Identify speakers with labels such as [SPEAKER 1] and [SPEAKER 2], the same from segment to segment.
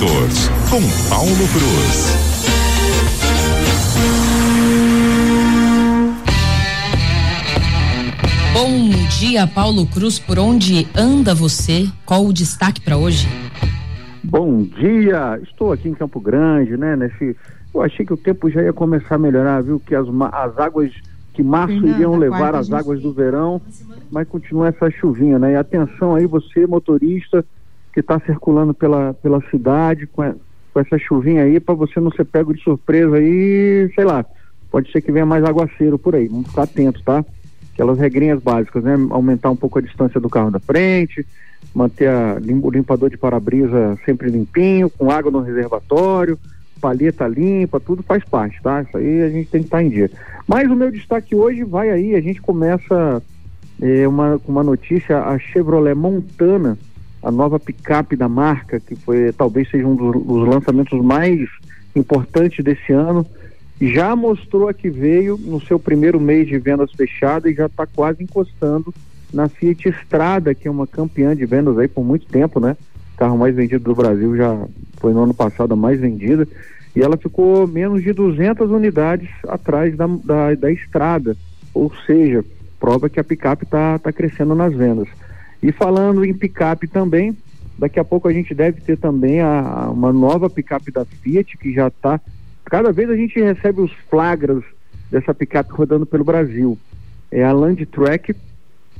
[SPEAKER 1] Motors, com Paulo Cruz.
[SPEAKER 2] Bom dia, Paulo Cruz. Por onde anda você? Qual o destaque para hoje?
[SPEAKER 3] Bom dia. Estou aqui em Campo Grande, né? Nesse, eu achei que o tempo já ia começar a melhorar, viu? Que as, as águas que março Fernanda, iriam levar as águas do verão, mas continua essa chuvinha, né? E atenção aí, você motorista que está circulando pela, pela cidade com, a, com essa chuvinha aí, para você não ser pego de surpresa aí, sei lá, pode ser que venha mais aguaceiro por aí, vamos ficar atentos, tá? Aquelas regrinhas básicas, né? Aumentar um pouco a distância do carro da frente, manter a, o limpador de para-brisa sempre limpinho, com água no reservatório, palheta limpa, tudo faz parte, tá? Isso aí a gente tem que estar tá em dia. Mas o meu destaque hoje vai aí, a gente começa é, uma, uma notícia, a Chevrolet Montana, a nova picape da marca, que foi talvez seja um dos, dos lançamentos mais importantes desse ano, já mostrou que veio no seu primeiro mês de vendas fechadas e já está quase encostando na Fiat Strada, que é uma campeã de vendas aí por muito tempo, né? Carro mais vendido do Brasil já foi no ano passado a mais vendida e ela ficou menos de 200 unidades atrás da, da, da estrada, ou seja, prova que a picape está tá crescendo nas vendas. E falando em picape também, daqui a pouco a gente deve ter também a, uma nova picape da Fiat que já está. Cada vez a gente recebe os flagras dessa picape rodando pelo Brasil. É a Land Track,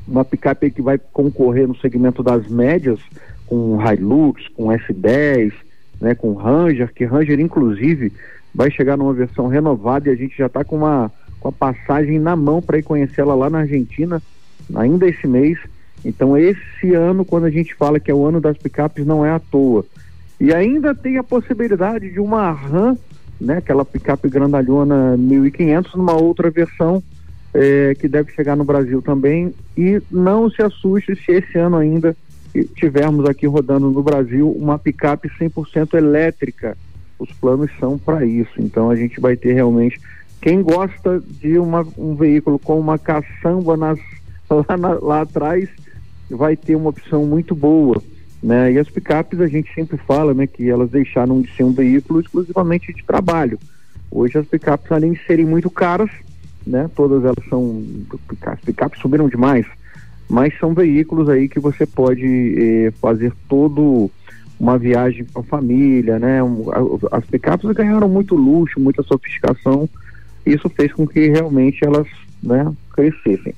[SPEAKER 3] uma picape que vai concorrer no segmento das médias, com Hilux, com S10, né, com Ranger, que Ranger inclusive vai chegar numa versão renovada e a gente já está com uma com a passagem na mão para ir conhecê-la lá na Argentina ainda esse mês. Então, esse ano, quando a gente fala que é o ano das picapes, não é à toa. E ainda tem a possibilidade de uma RAM, né, aquela picape grandalhona 1500, numa outra versão é, que deve chegar no Brasil também. E não se assuste se esse ano ainda tivermos aqui rodando no Brasil uma picape 100% elétrica. Os planos são para isso. Então, a gente vai ter realmente. Quem gosta de uma, um veículo com uma caçamba nas, lá, na, lá atrás vai ter uma opção muito boa. Né? E as picapes a gente sempre fala né, que elas deixaram de ser um veículo exclusivamente de trabalho. Hoje as picapes, além de serem muito caras, né, todas elas são. As picapes subiram demais, mas são veículos aí que você pode eh, fazer todo uma viagem com a família, né? as picapes ganharam muito luxo, muita sofisticação. Isso fez com que realmente elas né, crescessem.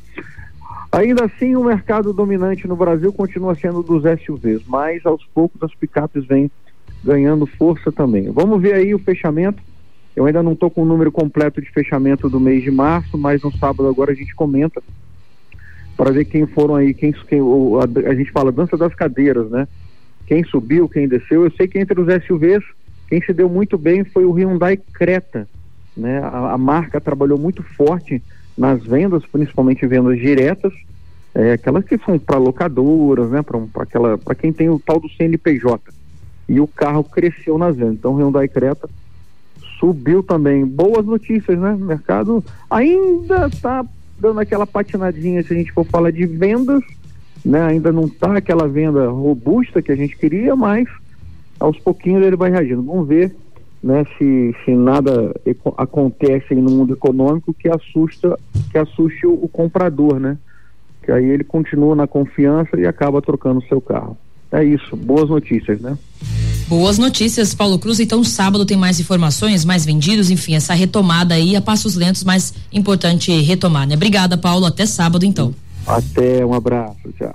[SPEAKER 3] Ainda assim, o mercado dominante no Brasil continua sendo dos SUVs, mas aos poucos as picapes vêm ganhando força também. Vamos ver aí o fechamento. Eu ainda não estou com o número completo de fechamento do mês de março, mas no sábado agora a gente comenta para ver quem foram aí, quem, quem a, a, gente fala dança das cadeiras, né? Quem subiu, quem desceu. Eu sei que entre os SUVs, quem se deu muito bem foi o Hyundai Creta, né? A, a marca trabalhou muito forte nas vendas, principalmente vendas diretas, é, aquelas que são para locadoras, né, para aquela, para quem tem o tal do CNPJ. E o carro cresceu nas vendas. Então, Hyundai Creta subiu também. Boas notícias, né? O mercado ainda está dando aquela patinadinha se a gente for falar de vendas, né? Ainda não está aquela venda robusta que a gente queria, mas aos pouquinhos ele vai reagindo. Vamos ver né, se, se nada acontece no mundo econômico que assusta que assuste o, o, comprador, né? Que aí ele continua na confiança e acaba trocando o seu carro. É isso, boas notícias, né?
[SPEAKER 2] Boas notícias, Paulo Cruz. Então, sábado tem mais informações, mais vendidos, enfim, essa retomada aí a passos lentos, mas importante retomar, né? Obrigada, Paulo. Até sábado, então.
[SPEAKER 3] Até, um abraço, tchau.